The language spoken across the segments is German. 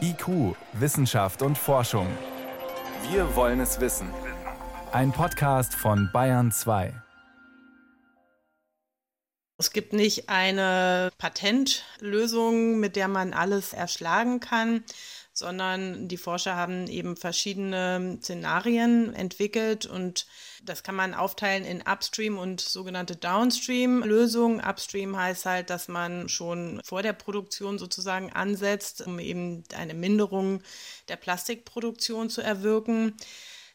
IQ, Wissenschaft und Forschung. Wir wollen es wissen. Ein Podcast von Bayern 2. Es gibt nicht eine Patentlösung, mit der man alles erschlagen kann sondern die Forscher haben eben verschiedene Szenarien entwickelt und das kann man aufteilen in Upstream und sogenannte Downstream-Lösungen. Upstream heißt halt, dass man schon vor der Produktion sozusagen ansetzt, um eben eine Minderung der Plastikproduktion zu erwirken.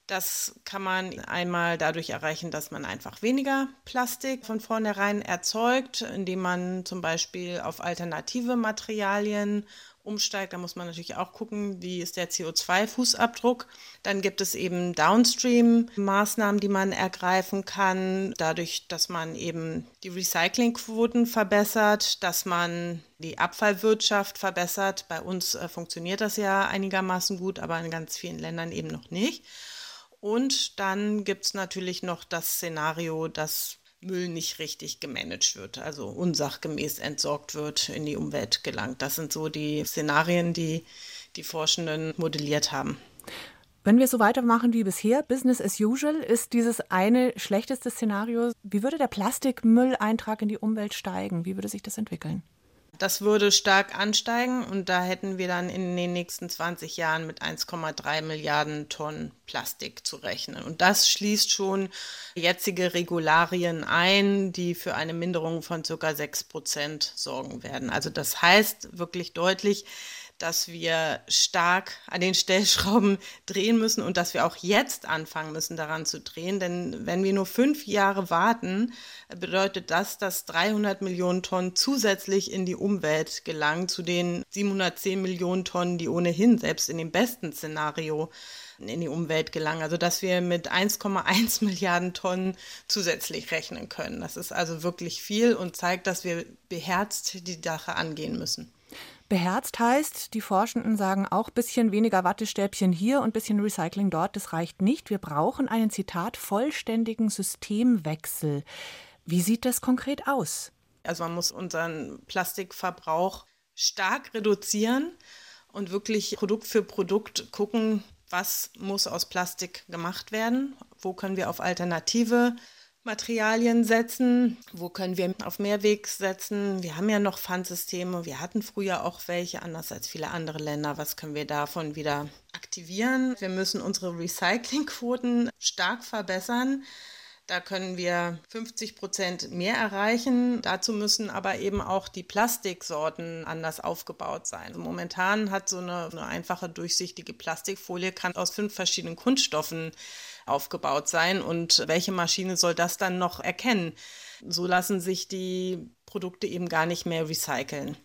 Das kann man einmal dadurch erreichen, dass man einfach weniger Plastik von vornherein erzeugt, indem man zum Beispiel auf alternative Materialien umsteigt, da muss man natürlich auch gucken, wie ist der CO2-Fußabdruck. Dann gibt es eben Downstream-Maßnahmen, die man ergreifen kann, dadurch, dass man eben die Recyclingquoten verbessert, dass man die Abfallwirtschaft verbessert. Bei uns äh, funktioniert das ja einigermaßen gut, aber in ganz vielen Ländern eben noch nicht. Und dann gibt es natürlich noch das Szenario, dass Müll nicht richtig gemanagt wird, also unsachgemäß entsorgt wird, in die Umwelt gelangt. Das sind so die Szenarien, die die Forschenden modelliert haben. Wenn wir so weitermachen wie bisher, Business as usual, ist dieses eine schlechteste Szenario. Wie würde der Plastikmülleintrag in die Umwelt steigen? Wie würde sich das entwickeln? Das würde stark ansteigen und da hätten wir dann in den nächsten 20 Jahren mit 1,3 Milliarden Tonnen Plastik zu rechnen. Und das schließt schon jetzige Regularien ein, die für eine Minderung von circa 6 Prozent sorgen werden. Also das heißt wirklich deutlich, dass wir stark an den Stellschrauben drehen müssen und dass wir auch jetzt anfangen müssen, daran zu drehen. Denn wenn wir nur fünf Jahre warten, bedeutet das, dass 300 Millionen Tonnen zusätzlich in die Umwelt gelangen, zu den 710 Millionen Tonnen, die ohnehin selbst in dem besten Szenario in die Umwelt gelangen. Also dass wir mit 1,1 Milliarden Tonnen zusätzlich rechnen können. Das ist also wirklich viel und zeigt, dass wir beherzt die Sache angehen müssen. Beherzt heißt, die Forschenden sagen auch, bisschen weniger Wattestäbchen hier und bisschen Recycling dort, das reicht nicht. Wir brauchen einen Zitat vollständigen Systemwechsel. Wie sieht das konkret aus? Also man muss unseren Plastikverbrauch stark reduzieren und wirklich Produkt für Produkt gucken, was muss aus Plastik gemacht werden, wo können wir auf alternative Materialien setzen? Wo können wir auf Mehrweg setzen? Wir haben ja noch Pfandsysteme. Wir hatten früher auch welche, anders als viele andere Länder. Was können wir davon wieder aktivieren? Wir müssen unsere Recyclingquoten stark verbessern. Da können wir 50 Prozent mehr erreichen. Dazu müssen aber eben auch die Plastiksorten anders aufgebaut sein. Also momentan hat so eine, eine einfache durchsichtige Plastikfolie kann aus fünf verschiedenen Kunststoffen aufgebaut sein und welche Maschine soll das dann noch erkennen? So lassen sich die Produkte eben gar nicht mehr recyceln.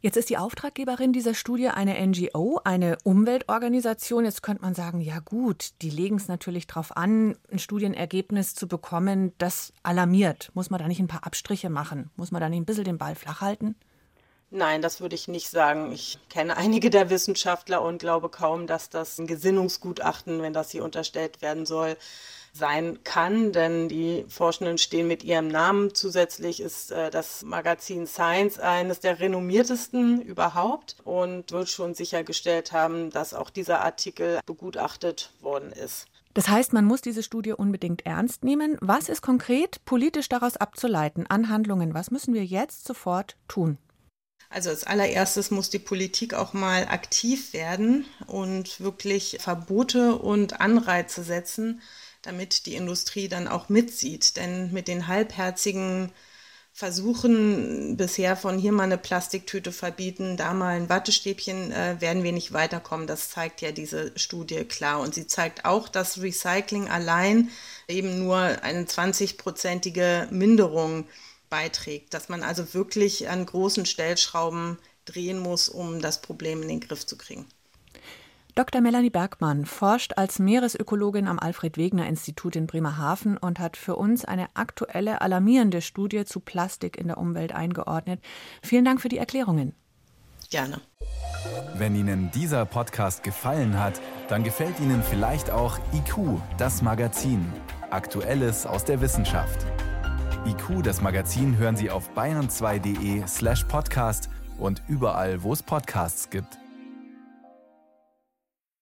Jetzt ist die Auftraggeberin dieser Studie eine NGO, eine Umweltorganisation. Jetzt könnte man sagen, ja gut, die legen es natürlich darauf an, ein Studienergebnis zu bekommen, das alarmiert. Muss man da nicht ein paar Abstriche machen? Muss man da nicht ein bisschen den Ball flach halten? Nein, das würde ich nicht sagen. Ich kenne einige der Wissenschaftler und glaube kaum, dass das ein Gesinnungsgutachten, wenn das hier unterstellt werden soll, sein kann, denn die Forschenden stehen mit ihrem Namen. Zusätzlich ist äh, das Magazin Science eines der renommiertesten überhaupt und wird schon sichergestellt haben, dass auch dieser Artikel begutachtet worden ist. Das heißt, man muss diese Studie unbedingt ernst nehmen. Was ist konkret politisch daraus abzuleiten an Handlungen? Was müssen wir jetzt sofort tun? Also als allererstes muss die Politik auch mal aktiv werden und wirklich Verbote und Anreize setzen, damit die Industrie dann auch mitzieht. Denn mit den halbherzigen Versuchen bisher von hier mal eine Plastiktüte verbieten, da mal ein Wattestäbchen, äh, werden wir nicht weiterkommen. Das zeigt ja diese Studie klar. Und sie zeigt auch, dass Recycling allein eben nur eine 20-prozentige Minderung beiträgt, dass man also wirklich an großen Stellschrauben drehen muss, um das Problem in den Griff zu kriegen. Dr. Melanie Bergmann forscht als Meeresökologin am Alfred-Wegener-Institut in Bremerhaven und hat für uns eine aktuelle, alarmierende Studie zu Plastik in der Umwelt eingeordnet. Vielen Dank für die Erklärungen. Gerne. Wenn Ihnen dieser Podcast gefallen hat, dann gefällt Ihnen vielleicht auch IQ, das Magazin. Aktuelles aus der Wissenschaft. IQ, das Magazin, hören Sie auf bayern2.de slash podcast und überall, wo es Podcasts gibt.